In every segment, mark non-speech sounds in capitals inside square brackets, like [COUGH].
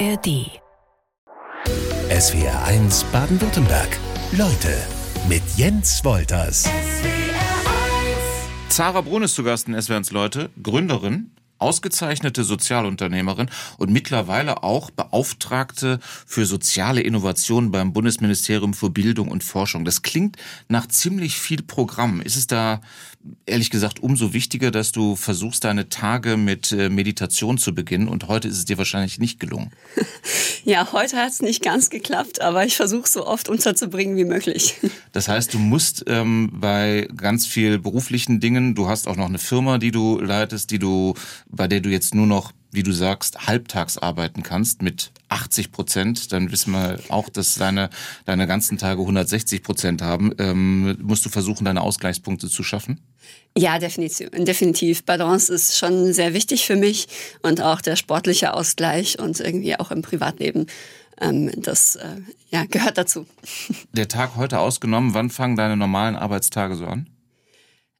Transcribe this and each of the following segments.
ARD. SWR 1 Baden-Württemberg. Leute mit Jens Wolters. Zara Brun ist zu Gast in SWR 1 Leute, Gründerin, ausgezeichnete Sozialunternehmerin und mittlerweile auch Beauftragte für soziale Innovationen beim Bundesministerium für Bildung und Forschung. Das klingt nach ziemlich viel Programm. Ist es da ehrlich gesagt umso wichtiger, dass du versuchst, deine Tage mit äh, Meditation zu beginnen und heute ist es dir wahrscheinlich nicht gelungen? [LAUGHS] Ja, heute hat es nicht ganz geklappt, aber ich versuche so oft unterzubringen wie möglich. [LAUGHS] Das heißt, du musst ähm, bei ganz viel beruflichen Dingen, du hast auch noch eine Firma, die du leitest, die du bei der du jetzt nur noch, wie du sagst, halbtags arbeiten kannst mit 80 Prozent, dann wissen wir auch, dass deine, deine ganzen Tage 160 Prozent haben. Ähm, musst du versuchen, deine Ausgleichspunkte zu schaffen? Ja, definitiv. definitiv. Balance ist schon sehr wichtig für mich und auch der sportliche Ausgleich und irgendwie auch im Privatleben. Ähm, das äh, ja, gehört dazu. Der Tag heute ausgenommen, wann fangen deine normalen Arbeitstage so an?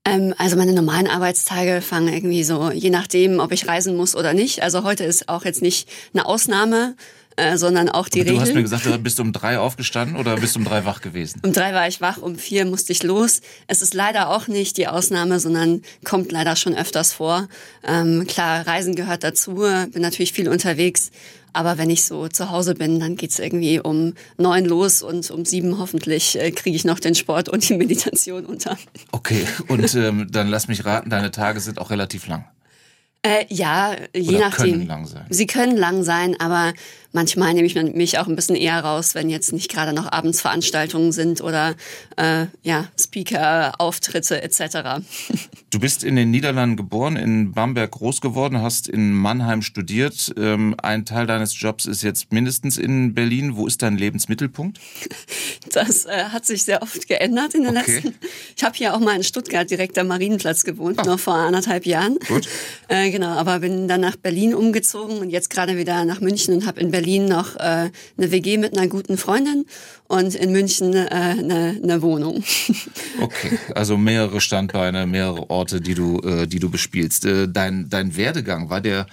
Ähm, also meine normalen Arbeitstage fangen irgendwie so, je nachdem, ob ich reisen muss oder nicht. Also heute ist auch jetzt nicht eine Ausnahme, äh, sondern auch die Aber Regel. Du hast mir gesagt, du bist um drei aufgestanden oder bist um drei wach gewesen? Um drei war ich wach, um vier musste ich los. Es ist leider auch nicht die Ausnahme, sondern kommt leider schon öfters vor. Ähm, klar, Reisen gehört dazu, bin natürlich viel unterwegs. Aber wenn ich so zu Hause bin, dann geht's irgendwie um neun los und um sieben hoffentlich äh, kriege ich noch den Sport und die Meditation unter. Okay, und ähm, dann lass mich raten, deine Tage sind auch relativ lang. Äh, ja, je Oder nachdem. können lang sein. Sie können lang sein, aber manchmal nehme ich mich auch ein bisschen eher raus, wenn jetzt nicht gerade noch Abendsveranstaltungen sind oder äh, ja, Speaker, Auftritte etc. [LAUGHS] Du bist in den Niederlanden geboren, in Bamberg groß geworden, hast in Mannheim studiert. Ähm, ein Teil deines Jobs ist jetzt mindestens in Berlin. Wo ist dein Lebensmittelpunkt? Das äh, hat sich sehr oft geändert in den Okay. letzten. Ich habe hier auch mal in Stuttgart direkt am Marienplatz gewohnt, noch vor anderthalb Jahren. Ah. Gut. Äh, genau, aber bin dann nach Berlin umgezogen und jetzt gerade wieder nach München und habe in Berlin noch äh, eine WG mit einer guten Freundin und in München äh, eine, eine Wohnung. [LAUGHS] Okay, also mehrere Standbeine, mehrere Orte, die du, äh, die du bespielst. Äh, dein, dein Werdegang, war der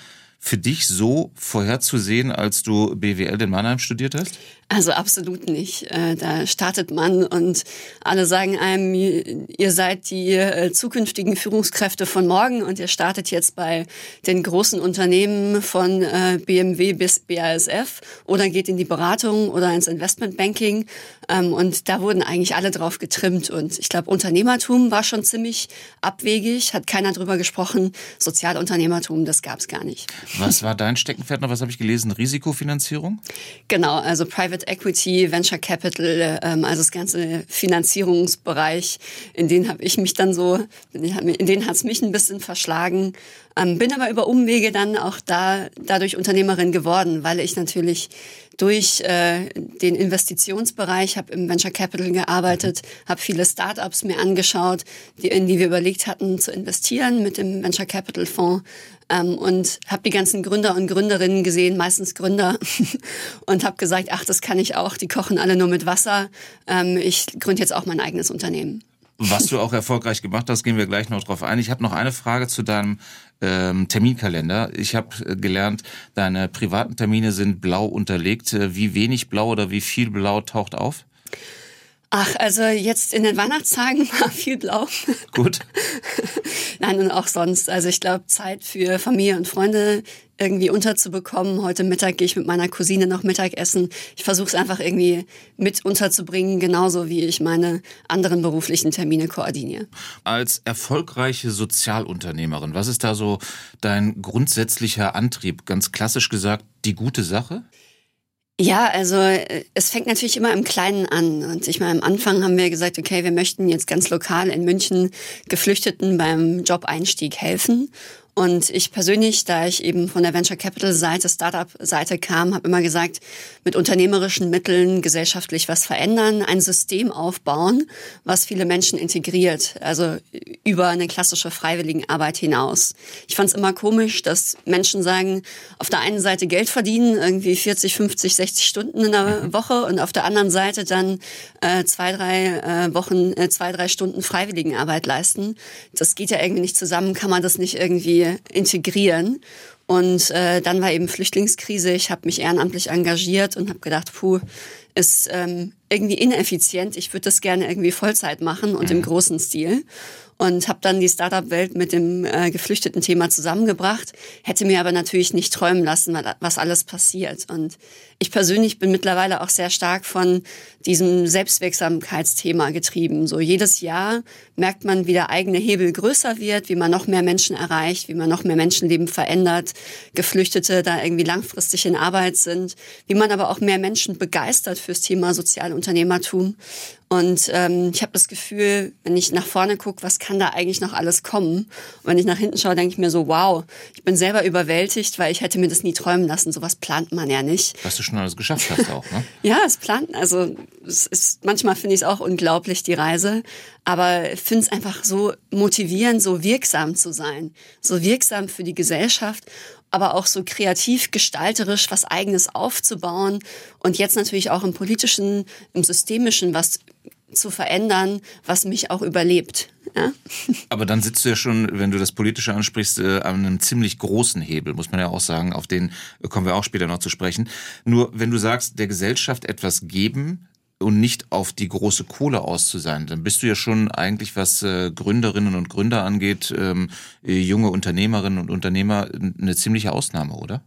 für dich so vorherzusehen, als du BWL in Mannheim studiert hast? Also absolut nicht. Äh, Da startet man und alle sagen einem, ihr seid die äh, zukünftigen Führungskräfte von morgen und ihr startet jetzt bei den großen Unternehmen von äh, BMW bis BASF oder geht in die Beratung oder ins Investmentbanking. Ähm, Und da wurden eigentlich alle drauf getrimmt. Und ich glaube, Unternehmertum war schon ziemlich abwegig, hat keiner drüber gesprochen. Sozialunternehmertum, das gab es gar nicht. Was war dein Steckenpferd noch? Was habe ich gelesen? Risikofinanzierung? Genau, also Private Equity, Venture Capital, ähm, also das ganze Finanzierungsbereich, in den habe ich mich dann so, in den hat es mich ein bisschen verschlagen. Ähm, bin aber über Umwege dann auch da dadurch Unternehmerin geworden, weil ich natürlich durch äh, den Investitionsbereich habe im Venture Capital gearbeitet, habe viele Startups mir angeschaut, die, in die wir überlegt hatten zu investieren mit dem Venture Capital Fonds ähm, und habe die ganzen Gründer und Gründerinnen gesehen, meistens Gründer, [LAUGHS] und habe gesagt, ach, das kann ich auch, die kochen alle nur mit Wasser. Ähm, ich gründe jetzt auch mein eigenes Unternehmen. Was du auch erfolgreich gemacht hast, gehen wir gleich noch drauf ein. Ich habe noch eine Frage zu deinem ähm, Terminkalender. Ich habe äh, gelernt, deine privaten Termine sind blau unterlegt. Äh, Wie wenig blau oder wie viel blau taucht auf? Ach, also jetzt in den Weihnachtstagen [LAUGHS] war viel blau. Gut. [LAUGHS] Nein, und auch sonst. Also ich glaube, Zeit für Familie und Freunde irgendwie unterzubekommen. Heute Mittag gehe ich mit meiner Cousine noch Mittagessen. Ich versuche es einfach irgendwie mit unterzubringen, genauso wie ich meine anderen beruflichen Termine koordiniere. Als erfolgreiche Sozialunternehmerin, was ist da so dein grundsätzlicher Antrieb? Ganz klassisch gesagt, die gute Sache? Ja, also äh, es fängt natürlich immer im Kleinen an. Und ich meine, am Anfang haben wir gesagt, okay, wir möchten jetzt ganz lokal in München Geflüchteten beim Job-Einstieg helfen. Und ich persönlich, da ich eben von der Venture Capital Seite, Startup-Seite kam, habe immer gesagt, mit unternehmerischen Mitteln gesellschaftlich was verändern, ein System aufbauen, was viele Menschen integriert, also über eine klassische Freiwilligenarbeit hinaus. Ich fand es immer komisch, dass Menschen sagen, auf der einen Seite Geld verdienen, irgendwie 40, 50, 60 Stunden in der Woche und auf der anderen Seite dann äh, zwei, drei äh, Wochen, äh, zwei, drei Stunden Freiwilligenarbeit leisten. Das geht ja irgendwie nicht zusammen, kann man das nicht irgendwie integrieren. Und äh, dann war eben Flüchtlingskrise. Ich habe mich ehrenamtlich engagiert und habe gedacht, puh, ist ähm, irgendwie ineffizient. Ich würde das gerne irgendwie Vollzeit machen und mhm. im großen Stil und habe dann die Startup-Welt mit dem äh, geflüchteten Thema zusammengebracht, hätte mir aber natürlich nicht träumen lassen, was alles passiert. Und ich persönlich bin mittlerweile auch sehr stark von diesem Selbstwirksamkeitsthema getrieben. So jedes Jahr merkt man, wie der eigene Hebel größer wird, wie man noch mehr Menschen erreicht, wie man noch mehr Menschenleben verändert, Geflüchtete da irgendwie langfristig in Arbeit sind, wie man aber auch mehr Menschen begeistert fürs Thema Sozialunternehmertum. Und ähm, ich habe das Gefühl, wenn ich nach vorne gucke, was kann da eigentlich noch alles kommen? Und wenn ich nach hinten schaue, denke ich mir so, wow, ich bin selber überwältigt, weil ich hätte mir das nie träumen lassen. Sowas plant man ja nicht. Was du schon alles geschafft hast auch, ne? [LAUGHS] ja, es plant, also es ist, manchmal finde ich es auch unglaublich, die Reise. Aber ich finde es einfach so motivierend, so wirksam zu sein. So wirksam für die Gesellschaft aber auch so kreativ gestalterisch was eigenes aufzubauen und jetzt natürlich auch im politischen, im systemischen was zu verändern, was mich auch überlebt. Ja? [LAUGHS] Aber dann sitzt du ja schon, wenn du das Politische ansprichst, äh, an einem ziemlich großen Hebel, muss man ja auch sagen. Auf den kommen wir auch später noch zu sprechen. Nur wenn du sagst, der Gesellschaft etwas geben, und nicht auf die große Kohle aus zu sein, dann bist du ja schon eigentlich, was äh, Gründerinnen und Gründer angeht, ähm, junge Unternehmerinnen und Unternehmer, eine ziemliche Ausnahme, oder?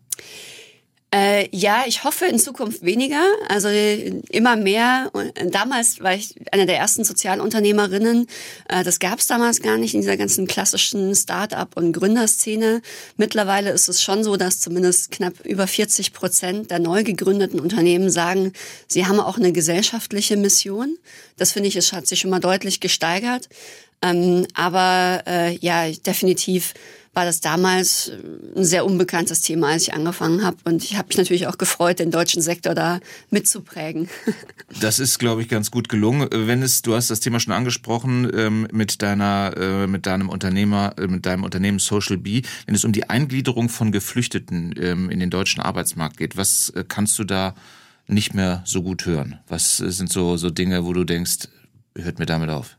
Äh, ja, ich hoffe in Zukunft weniger. Also immer mehr. Damals war ich eine der ersten Sozialunternehmerinnen. Äh, das gab es damals gar nicht in dieser ganzen klassischen Start-up- und Gründerszene. Mittlerweile ist es schon so, dass zumindest knapp über 40 Prozent der neu gegründeten Unternehmen sagen, sie haben auch eine gesellschaftliche Mission. Das finde ich, es hat sich schon mal deutlich gesteigert. Ähm, aber äh, ja, definitiv war das damals äh, ein sehr unbekanntes Thema, als ich angefangen habe. Und ich habe mich natürlich auch gefreut, den deutschen Sektor da mitzuprägen. [LAUGHS] Das ist, glaube ich, ganz gut gelungen. Wenn es, du hast das Thema schon angesprochen ähm, mit deiner, äh, mit deinem Unternehmer, äh, mit deinem Unternehmen Social B. Wenn es um die Eingliederung von Geflüchteten ähm, in den deutschen Arbeitsmarkt geht, was äh, kannst du da nicht mehr so gut hören? Was äh, sind so so Dinge, wo du denkst, hört mir damit auf?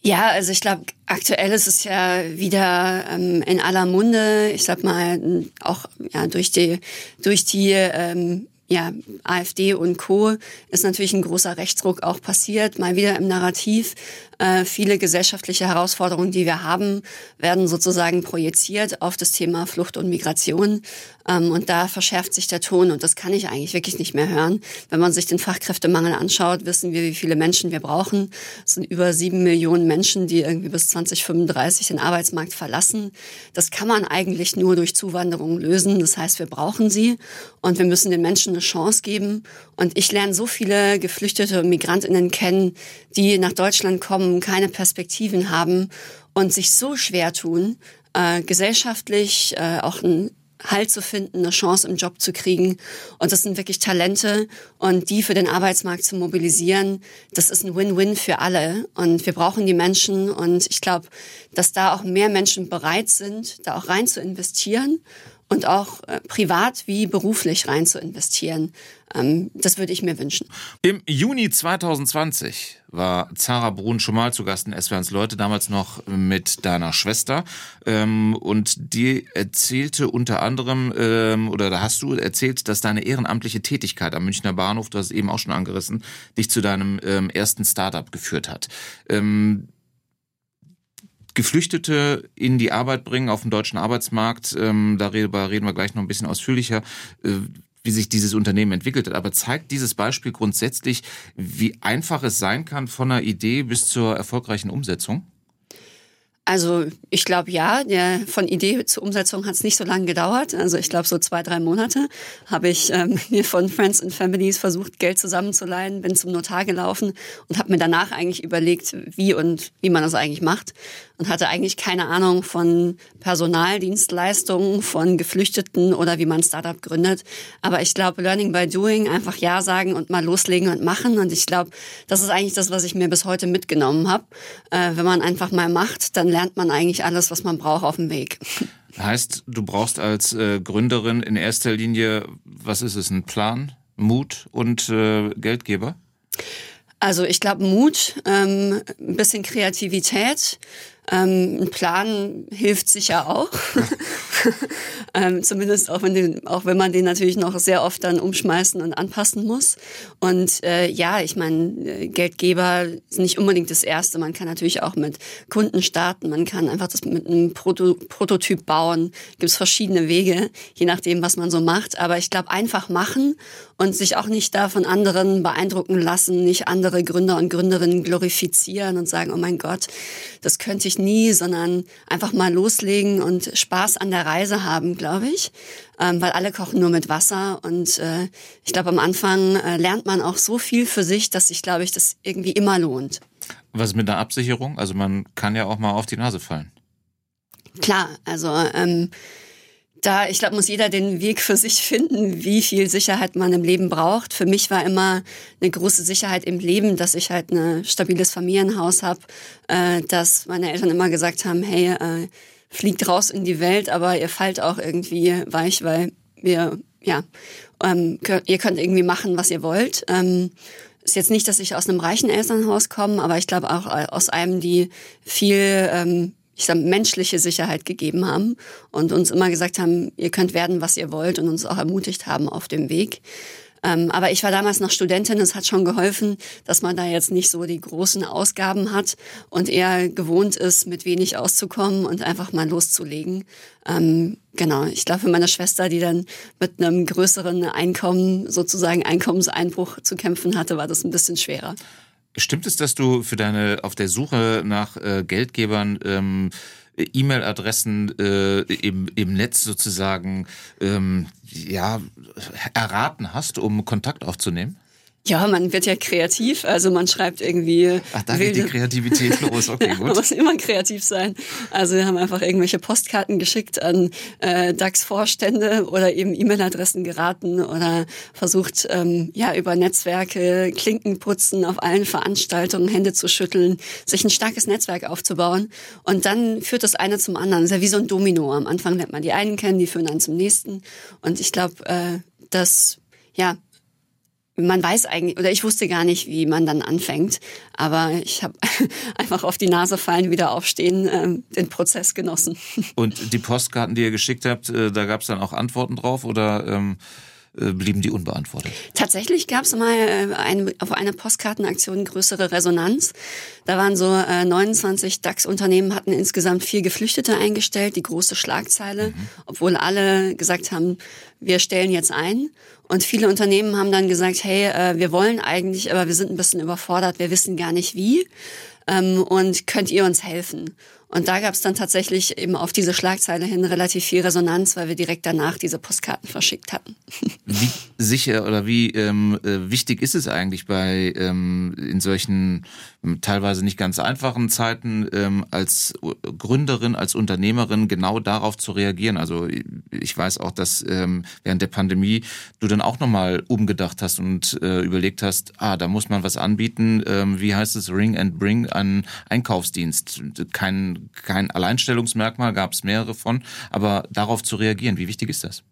Ja, also ich glaube, aktuell ist es ja wieder ähm, in aller Munde. Ich sag mal auch ja durch die durch die ähm, ja, AfD und Co. ist natürlich ein großer Rechtsruck auch passiert, mal wieder im Narrativ. Äh, viele gesellschaftliche Herausforderungen, die wir haben, werden sozusagen projiziert auf das Thema Flucht und Migration. Ähm, und da verschärft sich der Ton und das kann ich eigentlich wirklich nicht mehr hören. Wenn man sich den Fachkräftemangel anschaut, wissen wir, wie viele Menschen wir brauchen. Es sind über sieben Millionen Menschen, die irgendwie bis 2035 den Arbeitsmarkt verlassen. Das kann man eigentlich nur durch Zuwanderung lösen. Das heißt, wir brauchen sie und wir müssen den Menschen eine Chance geben. Und ich lerne so viele Geflüchtete und Migrantinnen kennen, die nach Deutschland kommen haben, keine Perspektiven haben und sich so schwer tun, äh, gesellschaftlich äh, auch einen Halt zu finden, eine Chance im Job zu kriegen. Und das sind wirklich Talente und die für den Arbeitsmarkt zu mobilisieren, das ist ein Win-Win für alle. Und wir brauchen die Menschen und ich glaube, dass da auch mehr Menschen bereit sind, da auch rein zu investieren und auch äh, privat wie beruflich rein zu investieren. Ähm, das würde ich mir wünschen. Im Juni 2020 war Zara Brun schon mal zu Gast in SWRs Leute, damals noch mit deiner Schwester. Ähm, und die erzählte unter anderem, ähm, oder da hast du erzählt, dass deine ehrenamtliche Tätigkeit am Münchner Bahnhof, du hast es eben auch schon angerissen, dich zu deinem ersten Startup geführt hat. Geflüchtete in die Arbeit bringen auf dem deutschen Arbeitsmarkt. Ähm, darüber reden wir gleich noch ein bisschen ausführlicher, äh, wie sich dieses Unternehmen entwickelt hat. Aber zeigt dieses Beispiel grundsätzlich, wie einfach es sein kann von einer Idee bis zur erfolgreichen Umsetzung? Also ich glaube ja, der, von Idee zur Umsetzung hat es nicht so lange gedauert. Also ich glaube so zwei, drei Monate habe ich ähm, [LAUGHS] mir von Friends and Families versucht, Geld zusammenzuleihen, bin zum Notar gelaufen und habe mir danach eigentlich überlegt, wie und wie man das eigentlich macht und hatte eigentlich keine Ahnung von Personaldienstleistungen, von Geflüchteten oder wie man Startup gründet. Aber ich glaube, Learning by Doing, einfach Ja sagen und mal loslegen und machen. Und ich glaube, das ist eigentlich das, was ich mir bis heute mitgenommen habe. Äh, wenn man einfach mal macht, dann lernt man eigentlich alles, was man braucht auf dem Weg. Heißt, du brauchst als äh, Gründerin in erster Linie, was ist es, ein Plan, Mut und äh, Geldgeber? Also ich glaube Mut, ähm, ein bisschen Kreativität, Ähm, ein Plan hilft sicher auch. [LAUGHS] ähm, zumindest auch wenn, den, auch wenn man den natürlich noch sehr oft dann umschmeißen und anpassen muss. Und äh, ja, ich meine, äh, Geldgeber ist nicht unbedingt das Erste. Man kann natürlich auch mit Kunden starten. Man kann einfach das mit einem Proto Prototyp bauen. Gibt es verschiedene Wege, je nachdem, was man so macht. Aber ich glaube, einfach machen und sich auch nicht da von anderen beeindrucken lassen, nicht andere Gründer und Gründerinnen glorifizieren und sagen, oh mein Gott, das könnte ich nie, sondern einfach mal loslegen und Spaß an der Reise haben, glaube ich, ähm, weil alle kochen nur mit Wasser und äh, ich glaube, am Anfang äh, lernt man auch so viel für sich, dass sich, glaube ich, das irgendwie immer lohnt. Was mit der Absicherung? Also man kann ja auch mal auf die Nase fallen. Klar, also ähm, da, ich glaube, muss jeder den Weg für sich finden, wie viel Sicherheit man im Leben braucht. Für mich war immer eine große Sicherheit im Leben, dass ich halt ein stabiles Familienhaus habe, äh, dass meine Eltern immer gesagt haben, hey, äh, fliegt raus in die Welt, aber ihr fallt auch irgendwie weich, weil wir, ja, ähm, ihr könnt irgendwie machen, was ihr wollt. Ähm, ist jetzt nicht, dass ich aus einem reichen Elternhaus komme, aber ich glaube auch aus einem, die viel ähm, ich sag, menschliche Sicherheit gegeben haben und uns immer gesagt haben, ihr könnt werden, was ihr wollt und uns auch ermutigt haben auf dem Weg. Ähm, aber ich war damals noch Studentin, es hat schon geholfen, dass man da jetzt nicht so die großen Ausgaben hat und eher gewohnt ist, mit wenig auszukommen und einfach mal loszulegen. Ähm, genau, ich glaube für meine Schwester, die dann mit einem größeren Einkommen, sozusagen Einkommenseinbruch zu kämpfen hatte, war das ein bisschen schwerer. Stimmt es, dass du für deine auf der Suche nach äh, Geldgebern ähm, E-Mail-Adressen äh, im, im Netz sozusagen ähm, ja erraten hast, um Kontakt aufzunehmen? Ja, man wird ja kreativ, also man schreibt irgendwie. Ach, da geht die Kreativität [LAUGHS] los, okay, gut. man muss immer kreativ sein. Also wir haben einfach irgendwelche Postkarten geschickt an äh, DAX-Vorstände oder eben E-Mail-Adressen geraten oder versucht, ähm, ja, über Netzwerke, Klinken putzen, auf allen Veranstaltungen Hände zu schütteln, sich ein starkes Netzwerk aufzubauen. Und dann führt das eine zum anderen. Das ist ja wie so ein Domino. Am Anfang lernt man die einen kennen, die führen dann zum nächsten. Und ich glaube, äh, dass ja, man weiß eigentlich, oder ich wusste gar nicht, wie man dann anfängt, aber ich habe [LAUGHS] einfach auf die Nase fallen, wieder aufstehen, ähm, den Prozess genossen. [LAUGHS] Und die Postkarten, die ihr geschickt habt, äh, da gab es dann auch Antworten drauf oder ähm, äh, blieben die unbeantwortet? Tatsächlich gab es mal äh, ein, auf einer Postkartenaktion größere Resonanz. Da waren so äh, 29 DAX-Unternehmen, hatten insgesamt vier Geflüchtete eingestellt, die große Schlagzeile, mhm. obwohl alle gesagt haben, wir stellen jetzt ein. Und viele Unternehmen haben dann gesagt, hey, äh, wir wollen eigentlich, aber wir sind ein bisschen überfordert, wir wissen gar nicht wie. Ähm, und könnt ihr uns helfen? Und da gab es dann tatsächlich eben auf diese Schlagzeile hin relativ viel Resonanz, weil wir direkt danach diese Postkarten verschickt hatten. [LAUGHS] Wie sicher oder wie ähm, äh, wichtig ist es eigentlich bei ähm, in solchen teilweise nicht ganz einfachen Zeiten ähm, als Gründerin, als Unternehmerin genau darauf zu reagieren? Also ich weiß auch, dass ähm, während der Pandemie du dann auch nochmal umgedacht hast und äh, überlegt hast, ah, da muss man was anbieten. Ähm, wie heißt es? Ring and Bring, ein Einkaufsdienst. Kein kein Alleinstellungsmerkmal, gab es mehrere von, aber darauf zu reagieren, wie wichtig ist das?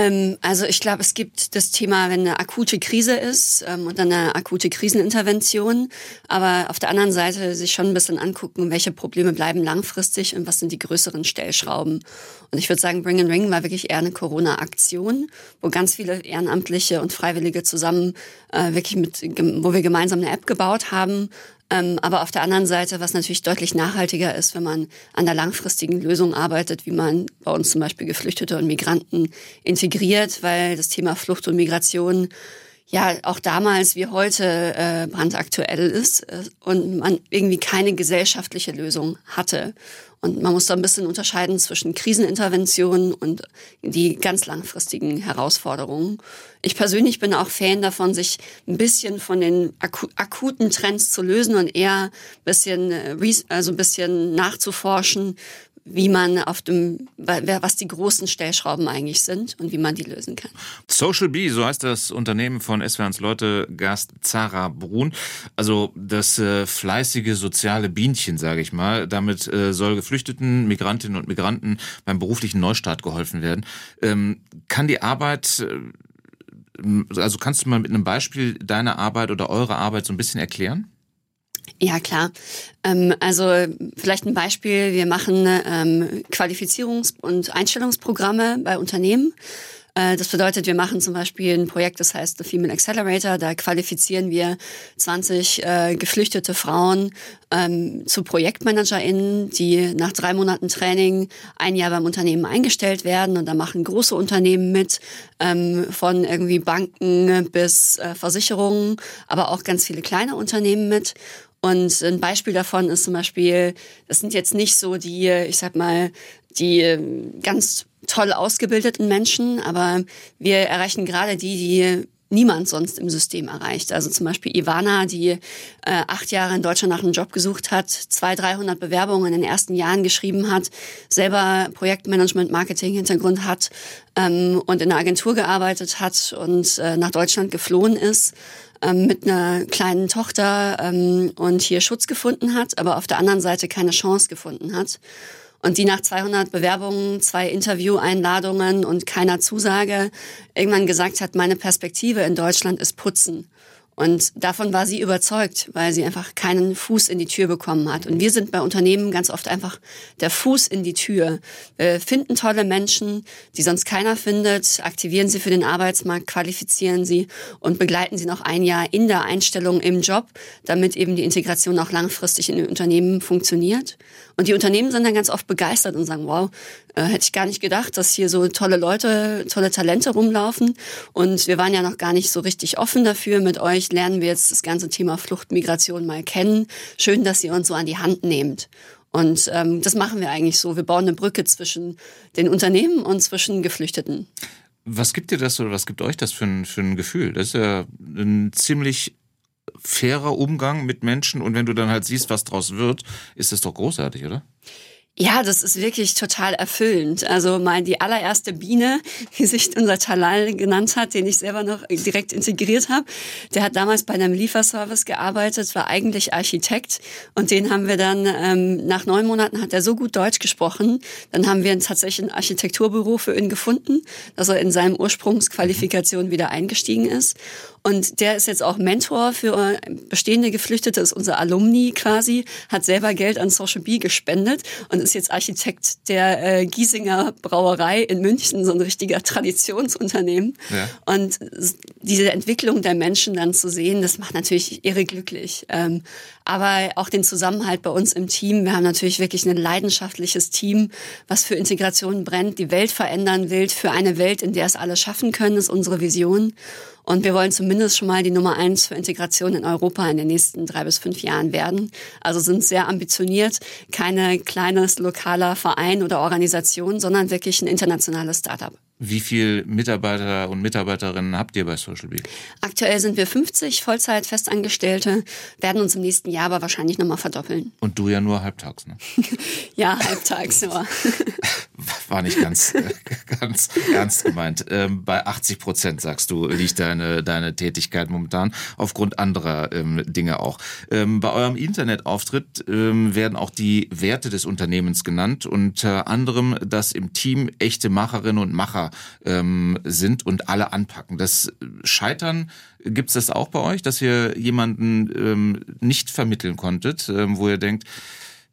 Ähm, also ich glaube, es gibt das Thema, wenn eine akute Krise ist ähm, und dann eine akute Krisenintervention, aber auf der anderen Seite sich schon ein bisschen angucken, welche Probleme bleiben langfristig und was sind die größeren Stellschrauben. Und ich würde sagen, Bring and Ring war wirklich eher eine Corona-Aktion, wo ganz viele Ehrenamtliche und Freiwillige zusammen äh, wirklich mit, wo wir gemeinsam eine App gebaut haben, aber auf der anderen Seite, was natürlich deutlich nachhaltiger ist, wenn man an der langfristigen Lösung arbeitet, wie man bei uns zum Beispiel Geflüchtete und Migranten integriert, weil das Thema Flucht und Migration ja auch damals wie heute äh, brandaktuell ist äh, und man irgendwie keine gesellschaftliche Lösung hatte. Und man muss da ein bisschen unterscheiden zwischen Kriseninterventionen und die ganz langfristigen Herausforderungen. Ich persönlich bin auch Fan davon, sich ein bisschen von den akuten Trends zu lösen und eher ein bisschen, äh, also ein bisschen nachzuforschen, wie man auf dem, was die großen Stellschrauben eigentlich sind und wie man die lösen kann. Social Bee, so heißt das Unternehmen von SWRs Leute Gast Zara Brun. Also das äh, fleißige soziale Bienchen, sage ich mal. Damit äh, soll Geflüchteten, Migrantinnen und Migranten beim beruflichen Neustart geholfen werden. Ähm, kann die Arbeit äh, also kannst du mal mit einem Beispiel deine Arbeit oder eure Arbeit so ein bisschen erklären? Ja, klar. Ähm, also vielleicht ein Beispiel. Wir machen ähm, Qualifizierungs- und Einstellungsprogramme bei Unternehmen. Äh, das bedeutet, wir machen zum Beispiel ein Projekt, das heißt The Female Accelerator. Da qualifizieren wir 20 äh, geflüchtete Frauen ähm, zu ProjektmanagerInnen, die nach drei Monaten Training ein Jahr beim Unternehmen eingestellt werden. Und da machen große Unternehmen mit, ähm, von irgendwie Banken bis äh, Versicherungen, aber auch ganz viele kleine Unternehmen mit. Und ein Beispiel davon ist zum Beispiel, das sind jetzt nicht so die, ich sag mal, die ähm, ganz toll ausgebildeten Menschen, aber wir erreichen gerade die, die niemand sonst im System erreicht. Also zum Beispiel Ivana, die äh, acht Jahre in Deutschland nach einem Job gesucht hat, zwei, 300 Bewerbungen in den ersten Jahren geschrieben hat, selber Projektmanagement, Marketing-Hintergrund hat ähm, und in einer Agentur gearbeitet hat und äh, nach Deutschland geflohen ist ähm, mit einer kleinen Tochter ähm, und hier Schutz gefunden hat, aber auf der anderen Seite keine Chance gefunden hat und die nach 200 Bewerbungen, zwei Intervieweinladungen und keiner Zusage irgendwann gesagt hat, meine Perspektive in Deutschland ist Putzen. Und davon war sie überzeugt, weil sie einfach keinen Fuß in die Tür bekommen hat. Und wir sind bei Unternehmen ganz oft einfach der Fuß in die Tür. Wir finden tolle Menschen, die sonst keiner findet, aktivieren sie für den Arbeitsmarkt, qualifizieren sie und begleiten sie noch ein Jahr in der Einstellung im Job, damit eben die Integration auch langfristig in den Unternehmen funktioniert. Und die Unternehmen sind dann ganz oft begeistert und sagen, wow, äh, hätte ich gar nicht gedacht, dass hier so tolle Leute, tolle Talente rumlaufen. Und wir waren ja noch gar nicht so richtig offen dafür. Mit euch lernen wir jetzt das ganze Thema Flucht, Migration mal kennen. Schön, dass ihr uns so an die Hand nehmt. Und ähm, das machen wir eigentlich so. Wir bauen eine Brücke zwischen den Unternehmen und zwischen Geflüchteten. Was gibt dir das oder was gibt euch das für ein, für ein Gefühl? Das ist ja ein ziemlich fairer Umgang mit Menschen und wenn du dann halt siehst, was draus wird, ist das doch großartig, oder? Ja, das ist wirklich total erfüllend. Also mal die allererste Biene, [LAUGHS] wie sich unser Talal genannt hat, den ich selber noch direkt integriert habe, der hat damals bei einem Lieferservice gearbeitet, war eigentlich Architekt und den haben wir dann ähm, nach neun Monaten hat er so gut Deutsch gesprochen, dann haben wir tatsächlich ein Architekturbüro für ihn gefunden, dass er in seinem Ursprungsqualifikation wieder eingestiegen ist und der ist jetzt auch Mentor für bestehende Geflüchtete, ist unser Alumni quasi, hat selber Geld an Social B gespendet und ist jetzt Architekt der äh, Giesinger Brauerei in München, so ein richtiger Traditionsunternehmen. Ja. Und diese Entwicklung der Menschen dann zu sehen, das macht natürlich irre glücklich. Ähm, aber auch den Zusammenhalt bei uns im Team. Wir haben natürlich wirklich ein leidenschaftliches Team, was für Integration brennt, die Welt verändern will, für eine Welt, in der es alle schaffen können, ist unsere Vision. Und wir wollen zumindest schon mal die Nummer eins für Integration in Europa in den nächsten drei bis fünf Jahren werden. Also sind sehr ambitioniert, keine kleines lokaler Verein oder Organisation, sondern wirklich ein internationales Startup. Wie viele Mitarbeiter und Mitarbeiterinnen habt ihr bei Social Bee? Aktuell sind wir 50 Vollzeit-Festangestellte, werden uns im nächsten Jahr aber wahrscheinlich nochmal verdoppeln. Und du ja nur halbtags, ne? [LAUGHS] ja, halbtags, ja. [LAUGHS] War nicht ganz, [LAUGHS] [LAUGHS] ganz ernst gemeint. Ähm, bei 80 Prozent, sagst du, liegt deine, deine Tätigkeit momentan, aufgrund anderer ähm, Dinge auch. Ähm, bei eurem Internetauftritt ähm, werden auch die Werte des Unternehmens genannt, unter anderem, dass im Team echte Macherinnen und Macher ähm, sind und alle anpacken. Das Scheitern, gibt es das auch bei euch, dass ihr jemanden ähm, nicht vermitteln konntet, wo ihr denkt,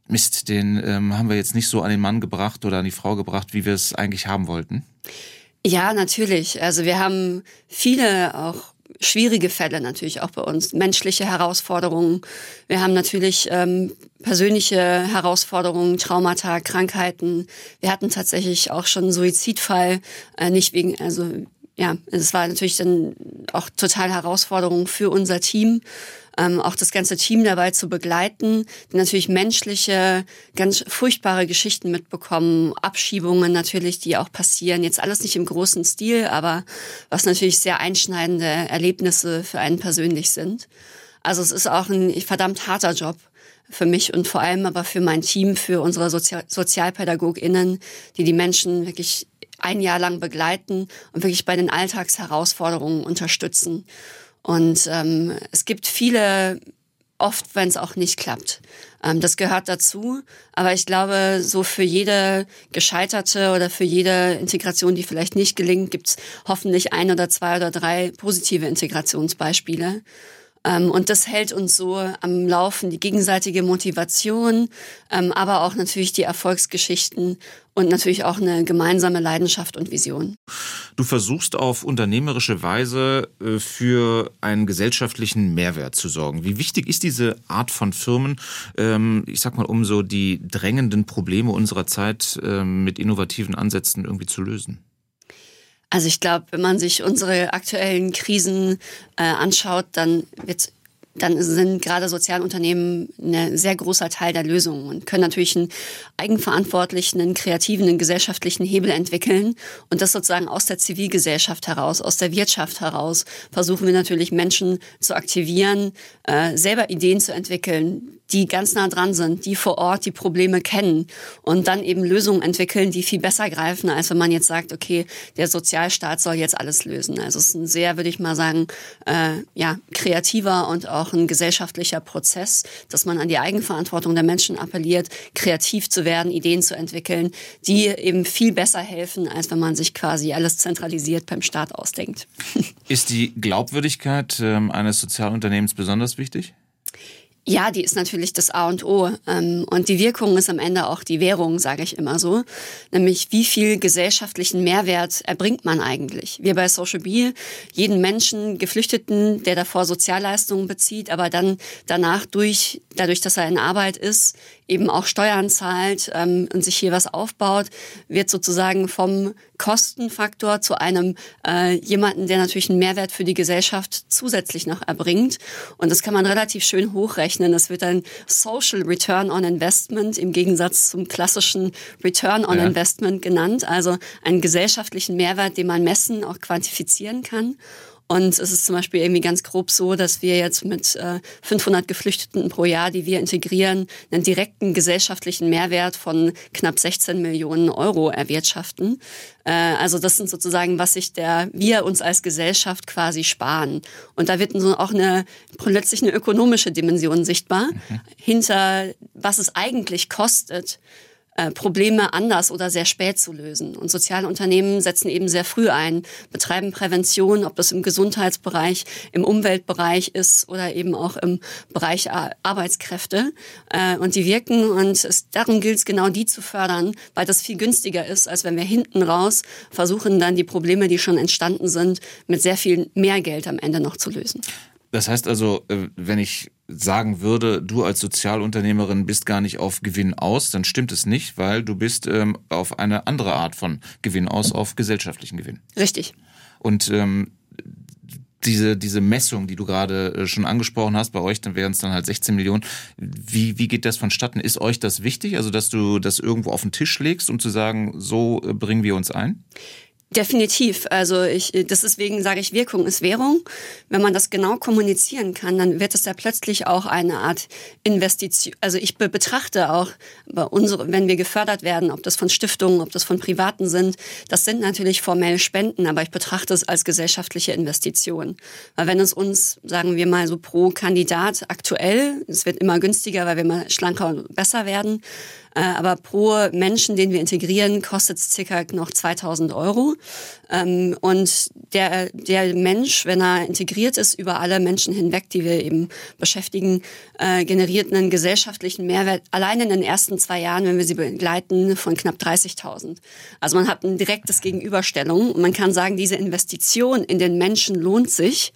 Mist, den ähm, haben wir jetzt nicht so an den Mann gebracht oder an die Frau gebracht, wie wir es eigentlich haben wollten? Ja, natürlich. Also wir haben viele auch schwierige Fälle natürlich auch bei uns, menschliche Herausforderungen. Wir haben natürlich ähm, persönliche Herausforderungen, Traumata, Krankheiten. Wir hatten tatsächlich auch schon einen Suizidfall, äh, nicht wegen, also ja, es war natürlich dann auch total Herausforderung für unser Team ähm, auch das ganze Team dabei zu begleiten, die natürlich menschliche, ganz furchtbare Geschichten mitbekommen, Abschiebungen natürlich, die auch passieren. Jetzt alles nicht im großen Stil, aber was natürlich sehr einschneidende Erlebnisse für einen persönlich sind. Also es ist auch ein verdammt harter Job für mich und vor allem aber für mein Team, für unsere Sozial SozialpädagogInnen, die die Menschen wirklich ein Jahr lang begleiten und wirklich bei den Alltagsherausforderungen unterstützen. Und ähm, es gibt viele, oft, wenn es auch nicht klappt. Ähm, das gehört dazu. Aber ich glaube, so für jede gescheiterte oder für jede Integration, die vielleicht nicht gelingt, gibt es hoffentlich ein oder zwei oder drei positive Integrationsbeispiele. Ähm, und das hält uns so am Laufen, die gegenseitige Motivation, ähm, aber auch natürlich die Erfolgsgeschichten und natürlich auch eine gemeinsame Leidenschaft und Vision. Du versuchst auf unternehmerische Weise äh, für einen gesellschaftlichen Mehrwert zu sorgen. Wie wichtig ist diese Art von Firmen, ähm, ich sag mal, um so die drängenden Probleme unserer Zeit mit innovativen Ansätzen irgendwie zu lösen? Also ich glaube, wenn man sich unsere aktuellen Krisen äh, anschaut, dann wird dann sind gerade Sozialunternehmen ein sehr großer Teil der Lösung und können natürlich einen eigenverantwortlichen, einen kreativen, einen gesellschaftlichen Hebel entwickeln. Und das sozusagen aus der Zivilgesellschaft heraus, aus der Wirtschaft heraus, versuchen wir natürlich Menschen zu aktivieren, äh, selber Ideen zu entwickeln, die ganz nah dran sind, die vor Ort die Probleme kennen und dann eben Lösungen entwickeln, die viel besser greifen, als wenn man jetzt sagt, okay, der Sozialstaat soll jetzt alles lösen. Also es ist ein sehr, würde ich mal sagen, äh, ja, kreativer und auch ein gesellschaftlicher Prozess, dass man an die Eigenverantwortung der Menschen appelliert, kreativ zu werden, Ideen zu entwickeln, die eben viel besser helfen, als wenn man sich quasi alles zentralisiert beim Staat ausdenkt. [LAUGHS] Ist die Glaubwürdigkeit äh, eines Sozialunternehmens besonders wichtig? Ja, die ist natürlich das A und O. Ähm, und die Wirkung ist am Ende auch die Währung, sage ich immer so. Nämlich, wie viel gesellschaftlichen Mehrwert erbringt man eigentlich? Wir bei Social Bee, jeden Menschen, Geflüchteten, der davor Sozialleistungen bezieht, aber dann danach durch, dadurch, dass er in Arbeit ist, eben auch Steuern zahlt ähm, und sich hier was aufbaut, wird sozusagen vom Kostenfaktor zu einem äh, jemanden, der natürlich einen Mehrwert für die Gesellschaft zusätzlich noch erbringt. Und das kann man relativ schön hochrechnen. Das wird ein Social Return on Investment im Gegensatz zum klassischen Return on ja. Investment genannt. Also einen gesellschaftlichen Mehrwert, den man messen, auch quantifizieren kann. Und es ist zum Beispiel irgendwie ganz grob so, dass wir jetzt mit äh, 500 Geflüchteten pro Jahr, die wir integrieren, einen direkten gesellschaftlichen Mehrwert von knapp 16 Millionen Euro erwirtschaften. Äh, also das sind sozusagen, was sich der, wir uns als Gesellschaft quasi sparen. Und da wird so auch eine, plötzlich eine ökonomische Dimension sichtbar, mhm. hinter was es eigentlich kostet, äh, Probleme anders oder sehr spät zu lösen. Und soziale Unternehmen setzen eben sehr früh ein, betreiben Prävention, ob das im Gesundheitsbereich, im Umweltbereich ist oder eben auch im Bereich Arbeitskräfte. Äh, und die wirken und es, darum gilt es genau die zu fördern, weil das viel günstiger ist, als wenn wir hinten raus versuchen, dann die Probleme, die schon entstanden sind, mit sehr viel mehr Geld am Ende noch zu lösen. Das heißt also, äh, wenn ich sagen würde, du als Sozialunternehmerin bist gar nicht auf Gewinn aus, dann stimmt es nicht, weil du bist ähm, auf eine andere Art von Gewinn aus, auf gesellschaftlichen Gewinn. Richtig. Und ähm, diese, diese Messung, die du gerade äh, schon angesprochen hast, bei euch dann wären es dann halt 16 Millionen. Wie, wie geht das vonstatten? Ist euch das wichtig? Also, dass du das irgendwo auf den Tisch legst, um zu sagen, so äh, bringen wir uns ein? Definitiv. Also ich, deswegen sage ich, Wirkung ist Währung. Wenn man das genau kommunizieren kann, dann wird es ja plötzlich auch eine Art Investition. Also ich betrachte auch bei unsere, wenn wir gefördert werden, ob das von Stiftungen, ob das von Privaten sind, das sind natürlich formell Spenden, aber ich betrachte es als gesellschaftliche Investition. Weil wenn es uns, sagen wir mal so pro Kandidat aktuell, es wird immer günstiger, weil wir immer schlanker und besser werden, aber pro Menschen, den wir integrieren, kostet es circa noch 2000 Euro. Ähm, und der, der Mensch, wenn er integriert ist über alle Menschen hinweg, die wir eben beschäftigen, äh, generiert einen gesellschaftlichen Mehrwert allein in den ersten zwei Jahren, wenn wir sie begleiten, von knapp 30.000. Also man hat ein direktes Gegenüberstellung und man kann sagen, diese Investition in den Menschen lohnt sich,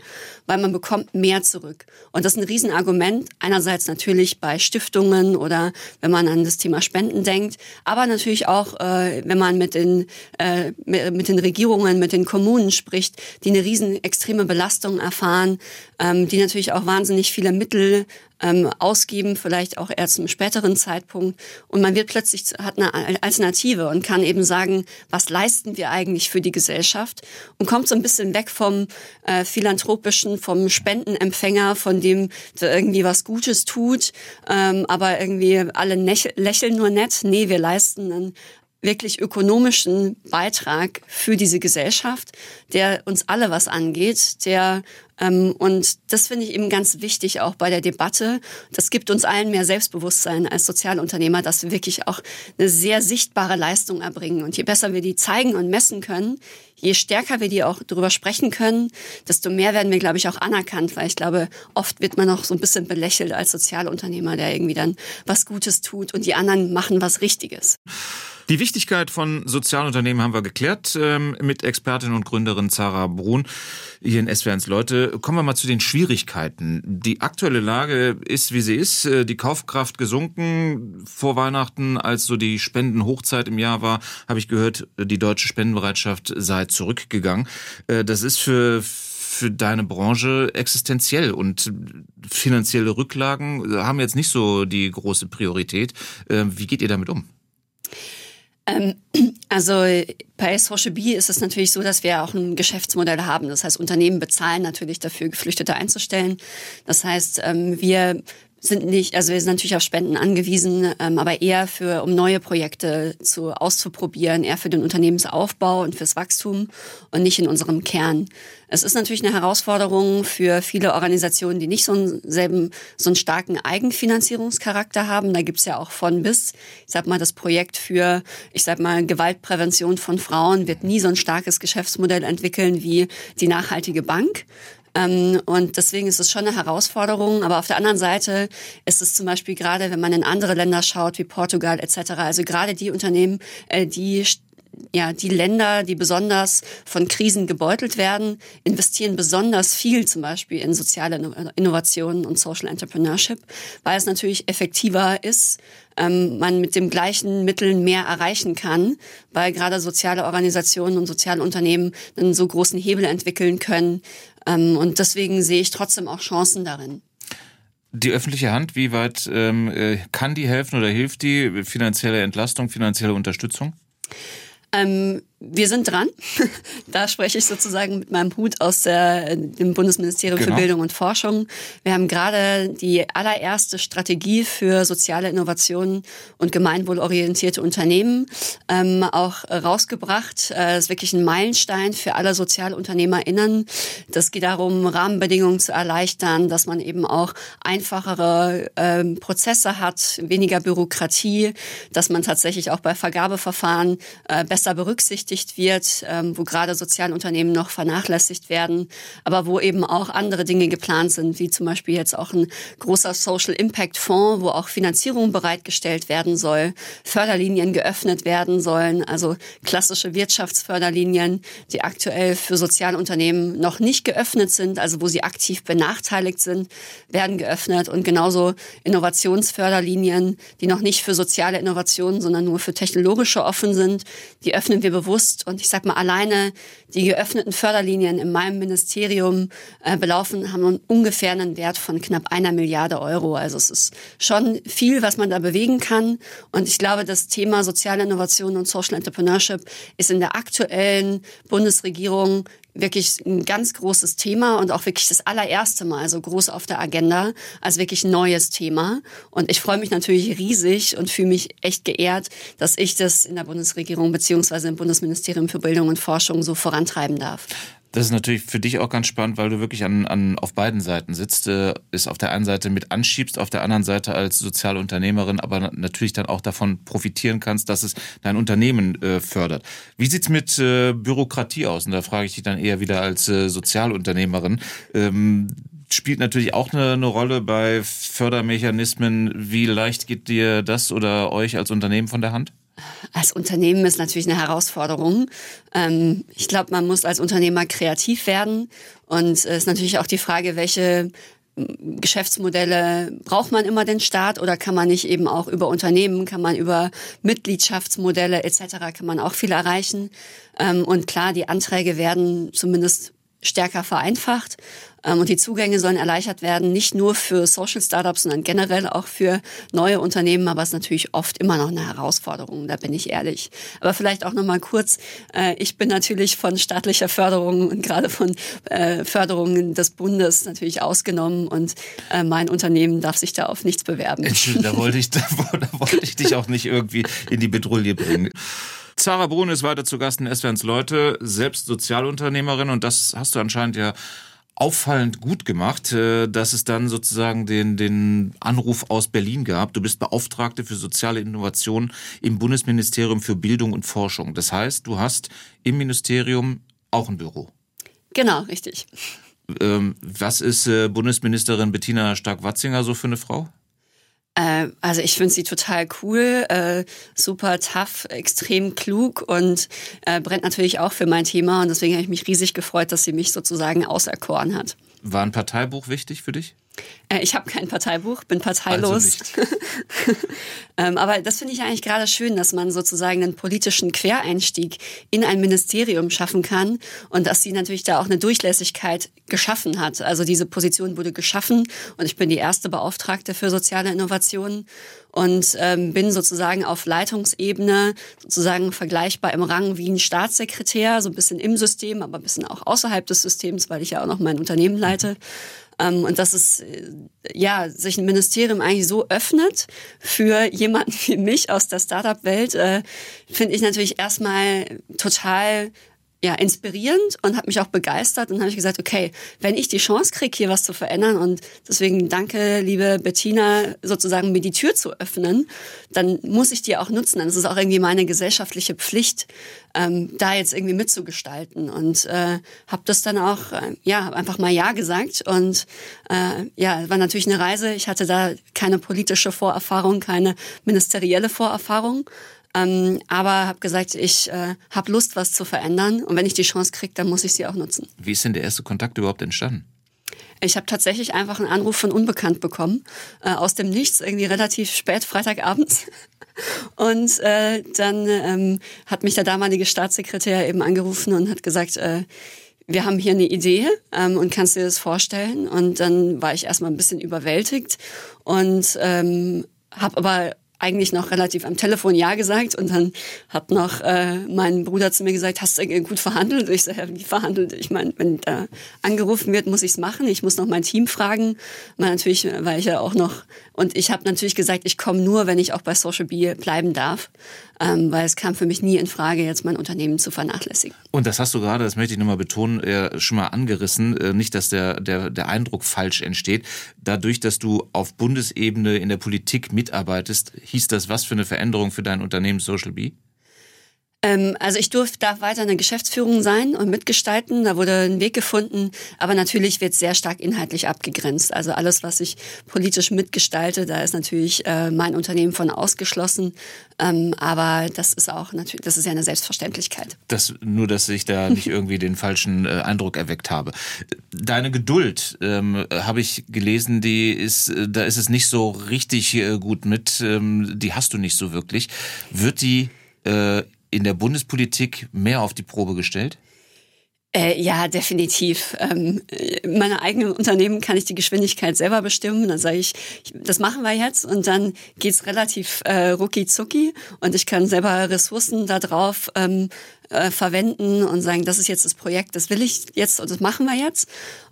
weil man bekommt mehr zurück. Und das ist ein Riesenargument. Einerseits natürlich bei Stiftungen oder wenn man an das Thema Spenden denkt, aber natürlich auch, äh, wenn man mit den, äh, mit den Regierungen, mit den Kommunen spricht, die eine riesen extreme Belastung erfahren, ähm, die natürlich auch wahnsinnig viele Mittel ähm, ausgeben, vielleicht auch erst zum späteren Zeitpunkt. Und man wird plötzlich, hat eine Alternative und kann eben sagen, was leisten wir eigentlich für die Gesellschaft? Und kommt so ein bisschen weg vom äh, philanthropischen, vom Spendenempfänger, von dem, der irgendwie was Gutes tut, ähm, aber irgendwie alle lächeln nur nett. Nee, wir leisten einen wirklich ökonomischen Beitrag für diese Gesellschaft, der uns alle was angeht, der ähm, und das finde ich eben ganz wichtig auch bei der Debatte. Das gibt uns allen mehr Selbstbewusstsein als Sozialunternehmer, dass wir wirklich auch eine sehr sichtbare Leistung erbringen. Und je besser wir die zeigen und messen können, je stärker wir die auch darüber sprechen können, desto mehr werden wir, glaube ich, auch anerkannt, weil ich glaube, oft wird man auch so ein bisschen belächelt als Sozialunternehmer, der irgendwie dann was Gutes tut und die anderen machen was Richtiges. Die Wichtigkeit von Sozialunternehmen haben wir geklärt ähm, mit Expertin und Gründerin Zara Brun hier in SWRs Leute. Kommen wir mal zu den Schwierigkeiten. Die aktuelle Lage ist, wie sie ist. Äh, die Kaufkraft gesunken vor Weihnachten, als so die Spendenhochzeit im Jahr war, habe ich gehört, die deutsche Spendenbereitschaft sei zurückgegangen. Äh, das ist für für deine Branche existenziell und finanzielle Rücklagen haben jetzt nicht so die große Priorität. Äh, wie geht ihr damit um? Ähm, [CLEARS THROAT] also bei Social B ist es natürlich so, dass wir auch ein Geschäftsmodell haben. Das heißt, Unternehmen bezahlen natürlich dafür, Geflüchtete einzustellen. Das heißt, ähm, wir sind nicht, also wir sind natürlich auf Spenden angewiesen, ähm, aber eher für, um neue Projekte zu auszuprobieren, eher für den Unternehmensaufbau und fürs Wachstum und nicht in unserem Kern. Es ist natürlich eine Herausforderung für viele Organisationen, die nicht so einen selben, so einen starken Eigenfinanzierungscharakter haben. Da gibt's ja auch von bis. Ich sag mal, das Projekt für, ich sag mal, Gewaltprävention von Frauen wird nie so ein starkes Geschäftsmodell entwickeln wie die nachhaltige Bank. Ähm, und deswegen ist es schon eine Herausforderung. Aber auf der anderen Seite ist es zum Beispiel gerade, wenn man in andere Länder schaut, wie Portugal etc., also gerade die Unternehmen, äh, die ja, die Länder, die besonders von Krisen gebeutelt werden, investieren besonders viel zum Beispiel in soziale Innovationen und Social Entrepreneurship, weil es natürlich effektiver ist, ähm, man mit den gleichen Mitteln mehr erreichen kann, weil gerade soziale Organisationen und soziale Unternehmen einen so großen Hebel entwickeln können. Ähm, und deswegen sehe ich trotzdem auch Chancen darin. Die öffentliche Hand, wie weit ähm, äh, kann die helfen oder hilft die? Finanzielle Entlastung, finanzielle Unterstützung? Ähm, wir sind dran. [LAUGHS] da spreche ich sozusagen mit meinem Hut aus der, dem Bundesministerium genau. für Bildung und Forschung. Wir haben gerade die allererste Strategie für soziale Innovationen und gemeinwohlorientierte Unternehmen ähm, auch rausgebracht. Äh, das ist wirklich ein Meilenstein für alle SozialunternehmerInnen. Das geht darum, Rahmenbedingungen zu erleichtern, dass man eben auch einfachere ähm, Prozesse hat, weniger Bürokratie, dass man tatsächlich auch bei Vergabeverfahren äh, besser berücksichtigt berücksichtigt wird, ähm, wo gerade Sozialunternehmen noch vernachlässigt werden, aber wo eben auch andere Dinge geplant sind, wie zum Beispiel jetzt auch ein großer Social Impact Fonds, wo auch Finanzierung bereitgestellt werden soll, Förderlinien geöffnet werden sollen, also klassische Wirtschaftsförderlinien, die aktuell für Sozialunternehmen noch nicht geöffnet sind, also wo sie aktiv benachteiligt sind, werden geöffnet und genauso Innovationsförderlinien, die noch nicht für soziale Innovationen, sondern nur für technologische offen sind, die öffnen wir bewusst bewusst. Und ich sag mal, alleine die geöffneten Förderlinien in meinem Ministerium äh, belaufen, haben ungefähr einen Wert von knapp einer Milliarde Euro. Also es ist schon viel, was man da bewegen kann. Und ich glaube, das Thema soziale Innovation und Social Entrepreneurship ist in der aktuellen Bundesregierung wirklich ein ganz großes Thema und auch wirklich das allererste Mal so groß auf der Agenda als wirklich neues Thema. Und ich freue mich natürlich riesig und fühle mich echt geehrt, dass ich das in der Bundesregierung beziehungsweise im Bundesministerium für Bildung und Forschung so vorantreiben darf. Das ist natürlich für dich auch ganz spannend, weil du wirklich an, an auf beiden Seiten sitzt, äh, ist auf der einen Seite mit anschiebst, auf der anderen Seite als soziale Unternehmerin, aber natürlich dann auch davon profitieren kannst, dass es dein Unternehmen äh, fördert. Wie sieht's mit äh, Bürokratie aus? Und da frage ich dich dann eher wieder als äh, Sozialunternehmerin. Ähm, spielt natürlich auch eine, eine Rolle bei Fördermechanismen. Wie leicht geht dir das oder euch als Unternehmen von der Hand? Als Unternehmen ist natürlich eine Herausforderung. Ähm, ich glaube, man muss als Unternehmer kreativ werden. Und es ist natürlich auch die Frage, welche Geschäftsmodelle braucht man immer den Staat oder kann man nicht eben auch über Unternehmen, kann man über Mitgliedschaftsmodelle etc. kann man auch viel erreichen. Ähm, und klar, die Anträge werden zumindest stärker vereinfacht. Ähm, und die Zugänge sollen erleichtert werden, nicht nur für Social Startups, sondern generell auch für neue Unternehmen. Aber es ist natürlich oft immer noch eine Herausforderung, da bin ich ehrlich. Aber vielleicht auch noch mal kurz, äh, ich bin natürlich von staatlicher Förderung und gerade von äh, Förderungen des Bundes natürlich ausgenommen und äh, mein Unternehmen darf sich da auf nichts bewerben. Entschuldigung, da wollte ich, da, da wollte ich dich auch nicht irgendwie in die Bedrulle bringen. Zara Brun ist weiter zu Gast in SWRs Leute, selbst Sozialunternehmerin und das hast du anscheinend ja auffallend gut gemacht, äh, dass es dann sozusagen den, den Anruf aus Berlin gab. Du bist Beauftragte für soziale Innovation im Bundesministerium für Bildung und Forschung. Das heißt, du hast im Ministerium auch ein Büro. Genau, richtig. Ähm, was ist äh, Bundesministerin Bettina Stark-Watzinger so für eine Frau? Äh, also ich finde sie total cool, äh, super tough, extrem klug und äh, brennt natürlich auch für mein Thema und deswegen habe ich mich riesig gefreut, dass sie mich sozusagen auserkoren hat. War ein Parteibuch wichtig für dich? Äh, ich habe kein Parteibuch, bin parteilos. Also [LAUGHS] ähm, aber das finde ich eigentlich gerade schön, dass man sozusagen einen politischen Quereinstieg in ein Ministerium schaffen kann und dass sie natürlich da auch eine Durchlässigkeit geschaffen hat. Also diese Position wurde geschaffen und ich bin die erste Beauftragte für soziale Innovationen und ähm, bin sozusagen auf Leitungsebene sozusagen vergleichbar im Rang wie ein Staatssekretär, so ein bisschen im System, aber ein bisschen auch außerhalb des Systems, weil ich ja auch noch mein Unternehmen leite. Ähm, und dass es äh, ja sich ein Ministerium eigentlich so öffnet für jemanden [LAUGHS] wie mich aus der Startup-Welt, äh, finde ich natürlich erstmal total ja, inspirierend und hat mich auch begeistert und habe ich gesagt, okay, wenn ich die Chance kriege, hier was zu verändern und deswegen danke, liebe Bettina, sozusagen mir die Tür zu öffnen, dann muss ich die auch nutzen. Dann ist auch irgendwie meine gesellschaftliche Pflicht, ähm, da jetzt irgendwie mitzugestalten und äh, habe das dann auch, äh, ja, einfach mal Ja gesagt und äh, ja, war natürlich eine Reise. Ich hatte da keine politische Vorerfahrung, keine ministerielle Vorerfahrung, ähm, aber habe gesagt, ich äh, habe Lust, was zu verändern. Und wenn ich die Chance kriege, dann muss ich sie auch nutzen. Wie ist denn der erste Kontakt überhaupt entstanden? Ich habe tatsächlich einfach einen Anruf von Unbekannt bekommen, äh, aus dem Nichts, irgendwie relativ spät, Freitagabends. [LAUGHS] Und äh, dann ähm, hat mich der damalige Staatssekretär eben angerufen und hat gesagt, äh, wir haben hier eine Idee ähm, und kannst dir das vorstellen? Und dann war ich erstmal ein bisschen überwältigt und ähm, habe aber eigentlich noch relativ am Telefon Ja gesagt und dann hat noch äh, mein Bruder zu mir gesagt, hast du gut verhandelt? Und ich sage, ja, wie verhandelt? Ich meine, wenn da angerufen wird, muss ich es machen. Ich muss noch mein Team fragen. Man natürlich, weil ich ja auch noch und ich habe natürlich gesagt, ich komme nur, wenn ich auch bei Social Bee bleiben darf, ähm, weil es kam für mich nie in Frage, jetzt mein Unternehmen zu vernachlässigen. Und das hast du gerade, das möchte ich nochmal betonen, äh, schon mal angerissen. Äh, nicht, dass der, der, der Eindruck falsch entsteht. Dadurch, dass du auf Bundesebene in der Politik mitarbeitest, hieß das was für eine Veränderung für dein Unternehmen Social Bee? Ähm, also ich durfte, darf weiter eine Geschäftsführung sein und mitgestalten. Da wurde ein Weg gefunden. Aber natürlich wird sehr stark inhaltlich abgegrenzt. Also alles, was ich politisch mitgestalte, da ist natürlich äh, mein Unternehmen von ausgeschlossen. Ähm, aber das ist auch natürlich, das ist ja eine Selbstverständlichkeit. Das, nur, dass ich da nicht [LAUGHS] irgendwie den falschen äh, Eindruck erweckt habe. Deine Geduld, ähm, habe ich gelesen, die ist, äh, da ist es nicht so richtig äh, gut mit. Ähm, die hast du nicht so wirklich. Wird die äh, in der Bundespolitik mehr auf die Probe gestellt? Äh, ja, definitiv. Ähm, meine eigenen Unternehmen kann ich die Geschwindigkeit selber bestimmen. Dann sage ich, das machen wir jetzt und dann geht's relativ äh, rucki zucki und ich kann selber Ressourcen da drauf ähm, äh, verwenden und sagen, das ist jetzt das Projekt, das will ich jetzt und das machen wir jetzt.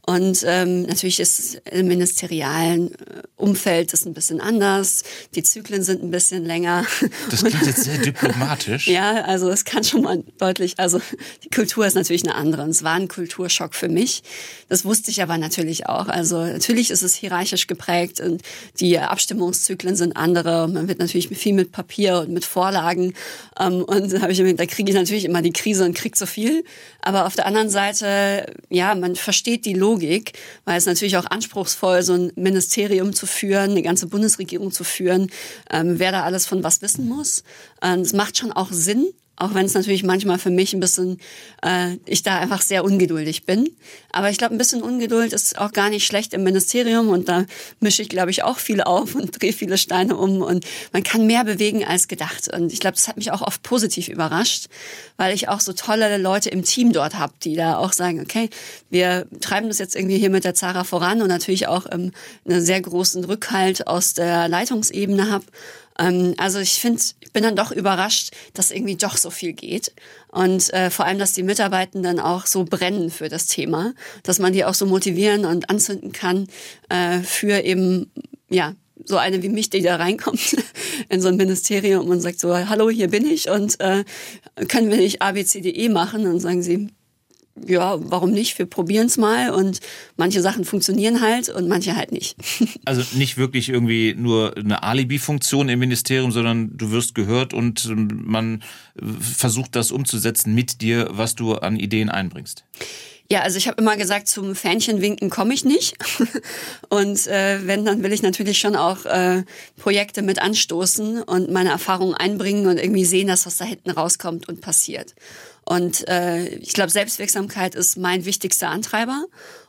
Und ähm, natürlich ist im ministerialen äh, Umfeld das ein bisschen anders. Die Zyklen sind ein bisschen länger. Das klingt jetzt sehr diplomatisch. [LAUGHS] ja, also es kann schon mal deutlich, also die Kultur ist natürlich eine andere. Und es war ein Kulturschock für mich. Das wusste ich aber natürlich auch. Also natürlich ist es hierarchisch geprägt und die Abstimmungszyklen sind andere. Man wird natürlich viel mit Papier und mit Vorlagen. Ähm, und da, habe ich, da kriege ich natürlich immer die Krise und kriege zu viel. Aber auf der anderen Seite, ja, man versteht die Logik weil es natürlich auch anspruchsvoll, so ein Ministerium zu führen, eine ganze Bundesregierung zu führen, ähm, wer da alles von was wissen muss. Ähm, es macht schon auch Sinn, auch wenn es natürlich manchmal für mich ein bisschen, äh, ich da einfach sehr ungeduldig bin. Aber ich glaube, ein bisschen Ungeduld ist auch gar nicht schlecht im Ministerium und da mische ich, glaube ich, auch viel auf und [LAUGHS] drehe viele Steine um und man kann mehr bewegen als gedacht. Und ich glaube, das hat mich auch oft positiv überrascht, weil ich auch so tolle Leute im Team dort habe, die da auch sagen, okay, wir treiben das jetzt irgendwie hier mit der Zara voran und natürlich auch ähm, einen sehr großen Rückhalt aus der Leitungsebene habe. Ähm, also ich finde, ich bin dann doch überrascht, dass irgendwie doch so viel geht. Und äh, vor allem, dass die Mitarbeitenden auch so brennen für das Thema, dass man die auch so motivieren und anzünden kann äh, für eben, ja, so eine wie mich, die da reinkommt [LAUGHS] in so ein Ministerium und sagt so, hallo, hier bin ich und äh, können wir nicht ABCDE machen? Und sagen sie, ja, warum nicht? Wir probieren es mal und manche Sachen funktionieren halt und manche halt nicht. [LAUGHS] Also nicht wirklich irgendwie nur eine Alibi-Funktion im Ministerium, sondern du wirst gehört und man versucht das umzusetzen mit dir, was du an Ideen einbringst. Ja, also ich habe immer gesagt, zum Fähnchenwinken komme ich nicht. [LAUGHS] Und äh, wenn, dann will ich natürlich schon auch äh, Projekte mit anstoßen und meine Erfahrungen einbringen und irgendwie sehen, dass was da hinten rauskommt und passiert. Und äh, ich glaube, Selbstwirksamkeit ist mein wichtigster Antreiber.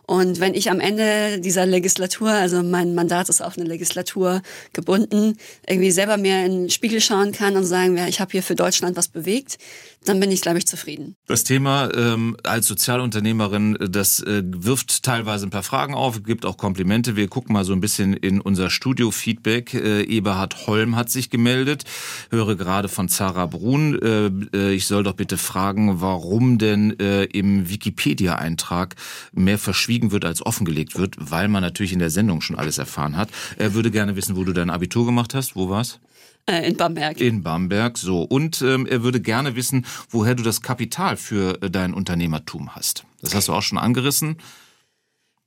Und wenn ich am Ende dieser Legislatur, also mein Mandat ist auf eine Legislatur gebunden, irgendwie selber mir in den Spiegel schauen kann und sagen, ja, ich habe hier für Deutschland was bewegt, dann bin ich, glaube ich, zufrieden. Das Thema ähm, als Sozialunternehmerin, das äh, wirft teilweise ein paar Fragen auf, gibt auch Komplimente. Wir gucken mal so ein bisschen in unser Studio-Feedback. Äh, Eberhard Holm hat sich gemeldet, höre gerade von Zara Brun. Äh, äh, ich soll doch bitte fragen, warum denn äh, im Wikipedia-Eintrag mehr verschwiegen wird, als offengelegt wird, weil man natürlich in der Sendung schon alles erfahren hat. Er würde gerne wissen, wo du dein Abitur gemacht hast. Wo war's? Äh, in Bamberg. In Bamberg, so. Und ähm, er würde gerne wissen, woher du das Kapital für äh, dein Unternehmertum hast. Das hast du auch schon angerissen.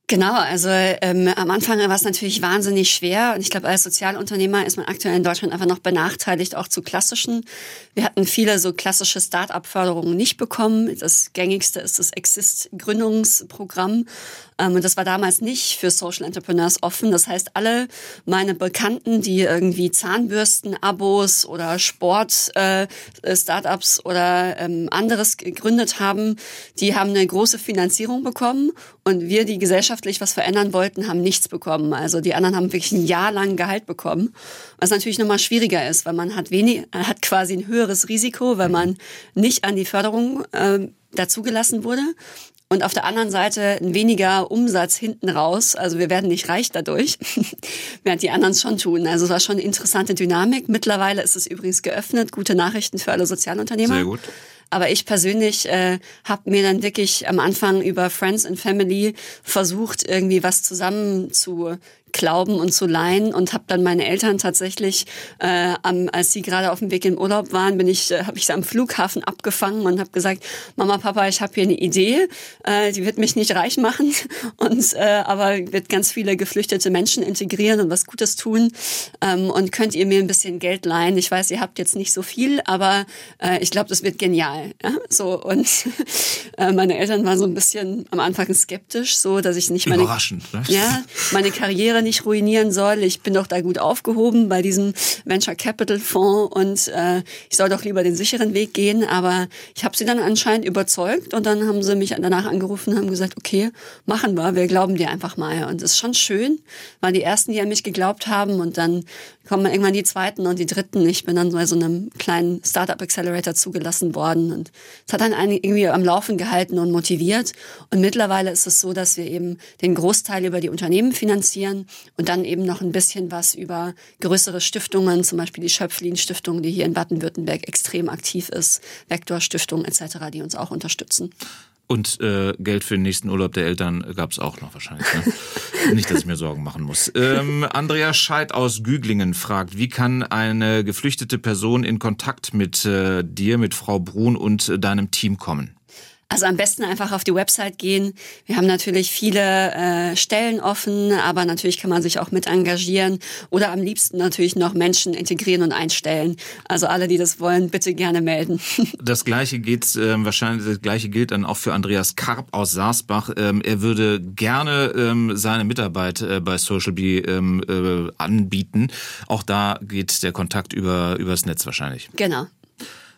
Genau, also ähm, am Anfang war es natürlich wahnsinnig schwer und ich glaube, als Sozialunternehmer ist man aktuell in Deutschland einfach noch benachteiligt, auch zu klassischen. Wir hatten viele so klassische Start-up-Förderungen nicht bekommen. Das gängigste ist das Exist-Gründungsprogramm ähm, und das war damals nicht für Social Entrepreneurs offen. Das heißt, alle meine Bekannten, die irgendwie Zahnbürsten, Abos oder Sport-Startups äh, oder ähm, anderes gegründet haben, die haben eine große Finanzierung bekommen und wir, die gesellschaftlich was verändern wollten, haben nichts bekommen. Also die anderen haben wirklich ein Jahr lang Gehalt bekommen, was natürlich nochmal schwieriger ist, weil man hat wenig, hat quasi ein höheres Risiko, weil man nicht an die Förderung äh, dazugelassen wurde. Und auf der anderen Seite ein weniger Umsatz hinten raus. Also wir werden nicht reich dadurch, [LAUGHS] während die anderen es schon tun. Also es war schon eine interessante Dynamik. Mittlerweile ist es übrigens geöffnet. Gute Nachrichten für alle Sozialunternehmer. Sehr gut. Aber ich persönlich äh, habe mir dann wirklich am Anfang über Friends and Family versucht, irgendwie was zusammen zu glauben und zu leihen und habe dann meine Eltern tatsächlich, äh, am, als sie gerade auf dem Weg in Urlaub waren, bin ich, äh, habe ich sie am Flughafen abgefangen und habe gesagt, Mama, Papa, ich habe hier eine Idee, äh, die wird mich nicht reich machen, [LAUGHS] und äh, aber wird ganz viele geflüchtete Menschen integrieren und was Gutes tun ähm, und könnt ihr mir ein bisschen Geld leihen? Ich weiß, ihr habt jetzt nicht so viel, aber äh, ich glaube, das wird genial. Ja? So und [LAUGHS] äh, meine Eltern waren so ein bisschen am Anfang skeptisch, so dass ich nicht meine Überraschend, ne? ja meine Karriere nicht ruinieren soll. Ich bin doch da gut aufgehoben bei diesem Venture Capital Fonds und äh, ich soll doch lieber den sicheren Weg gehen. Aber ich habe sie dann anscheinend überzeugt und dann haben sie mich danach angerufen und haben gesagt, okay, machen wir, wir glauben dir einfach mal. Und es ist schon schön, weil die ersten, die an mich geglaubt haben und dann kommen irgendwann die zweiten und die dritten. Ich bin dann bei so einem kleinen Startup Accelerator zugelassen worden und es hat dann irgendwie am Laufen gehalten und motiviert. Und mittlerweile ist es so, dass wir eben den Großteil über die Unternehmen finanzieren und dann eben noch ein bisschen was über größere Stiftungen, zum Beispiel die Schöpflin Stiftung, die hier in Baden-Württemberg extrem aktiv ist, Vektor Stiftung etc., die uns auch unterstützen. Und äh, Geld für den nächsten Urlaub der Eltern gab es auch noch wahrscheinlich. Ne? [LAUGHS] Nicht, dass ich mir Sorgen machen muss. Ähm, Andrea Scheid aus Güglingen fragt, wie kann eine geflüchtete Person in Kontakt mit äh, dir, mit Frau Brun und äh, deinem Team kommen? Also am besten einfach auf die Website gehen. Wir haben natürlich viele äh, Stellen offen, aber natürlich kann man sich auch mit engagieren oder am liebsten natürlich noch Menschen integrieren und einstellen. Also alle, die das wollen, bitte gerne melden. [LAUGHS] Das gleiche geht äh, wahrscheinlich das gleiche gilt dann auch für Andreas Karp aus Saasbach. Ähm, er würde gerne ähm, seine Mitarbeit äh, bei Social Bee ähm, äh, anbieten. Auch da geht der Kontakt über übers Netz wahrscheinlich. Genau.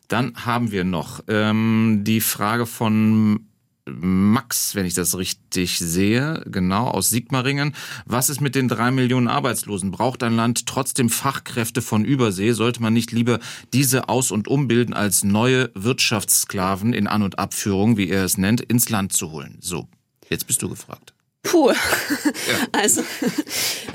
Dann haben wir noch ähm, die Frage von Max, wenn ich das richtig sehe, genau aus Sigmaringen. Was ist mit den drei Millionen Arbeitslosen? Braucht ein Land trotzdem Fachkräfte von Übersee? Sollte man nicht lieber diese aus- und umbilden als neue Wirtschaftssklaven in An- und Abführung, wie er es nennt, ins Land zu holen? So, jetzt bist du gefragt. Puh. Ja. [LAUGHS] Also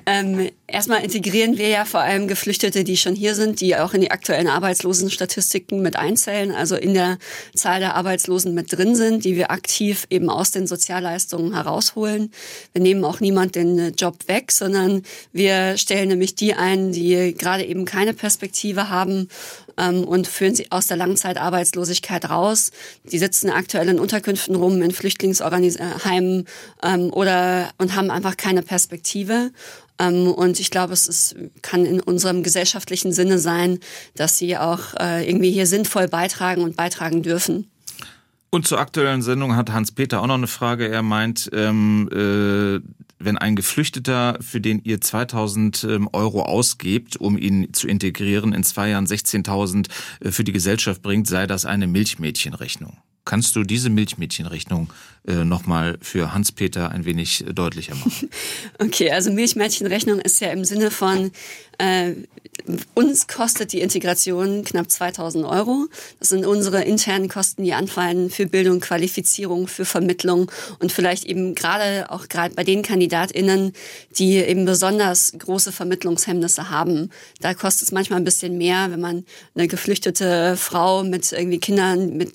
ähm, erstmal integrieren wir ja vor allem Geflüchtete, die schon hier sind, die auch in die aktuellen Arbeitslosenstatistiken mit einzählen, also in der Zahl der Arbeitslosen mit drin sind, die wir aktiv eben aus den Sozialleistungen herausholen. Wir nehmen auch niemand den Job weg, sondern wir stellen nämlich die ein, die gerade eben keine Perspektive haben ähm, und führen sie aus der Langzeitarbeitslosigkeit raus. Die sitzen aktuell in Unterkünften rum, in Flüchtlingsheimen ähm, oder und haben einfach keine Perspektive. Ähm, und ich glaube, es ist, kann in unserem gesellschaftlichen Sinne sein, dass sie auch äh, irgendwie hier sinnvoll beitragen und beitragen dürfen. Und zur aktuellen Sendung hat Hans-Peter auch noch eine Frage. Er meint, ähm, äh, wenn ein Geflüchteter, für den ihr 2000 ähm, Euro ausgebt, um ihn zu integrieren, in zwei Jahren 16.000 äh, für die Gesellschaft bringt, sei das eine Milchmädchenrechnung. Kannst du diese Milchmädchenrechnung äh, nochmal für Hans-Peter ein wenig deutlicher machen? [LAUGHS] Okay, also Milchmädchenrechnung ist ja im Sinne von, äh, uns kostet die Integration knapp 2000 Euro. Das sind unsere internen Kosten, die anfallen für Bildung, Qualifizierung, für Vermittlung und vielleicht eben gerade auch gerade bei den KandidatInnen, die eben besonders große Vermittlungshemmnisse haben. Da kostet es manchmal ein bisschen mehr, wenn man eine geflüchtete Frau mit irgendwie Kindern mit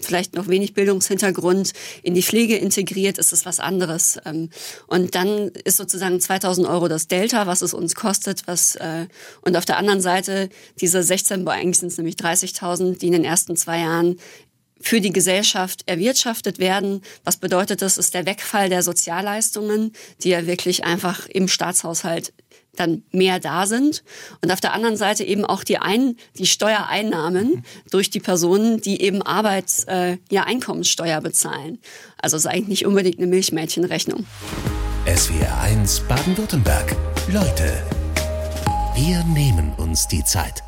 vielleicht noch wenig Bildungshintergrund in die Pflege integriert, ist es was anderes. Ähm, und dann ist sozusagen 2000 Euro das Delta, was es uns kostet, was, äh, und auf der anderen Seite diese 16, eigentlich sind es nämlich 30.000, die in den ersten zwei Jahren für die Gesellschaft erwirtschaftet werden. Was bedeutet das? Ist der Wegfall der Sozialleistungen, die ja wirklich einfach im Staatshaushalt dann mehr da sind und auf der anderen Seite eben auch die ein die Steuereinnahmen durch die Personen, die eben Arbeits äh, ja Einkommenssteuer bezahlen. Also ist eigentlich nicht unbedingt eine Milchmädchenrechnung. SWR 1 Baden-Württemberg. Leute, wir nehmen uns die Zeit.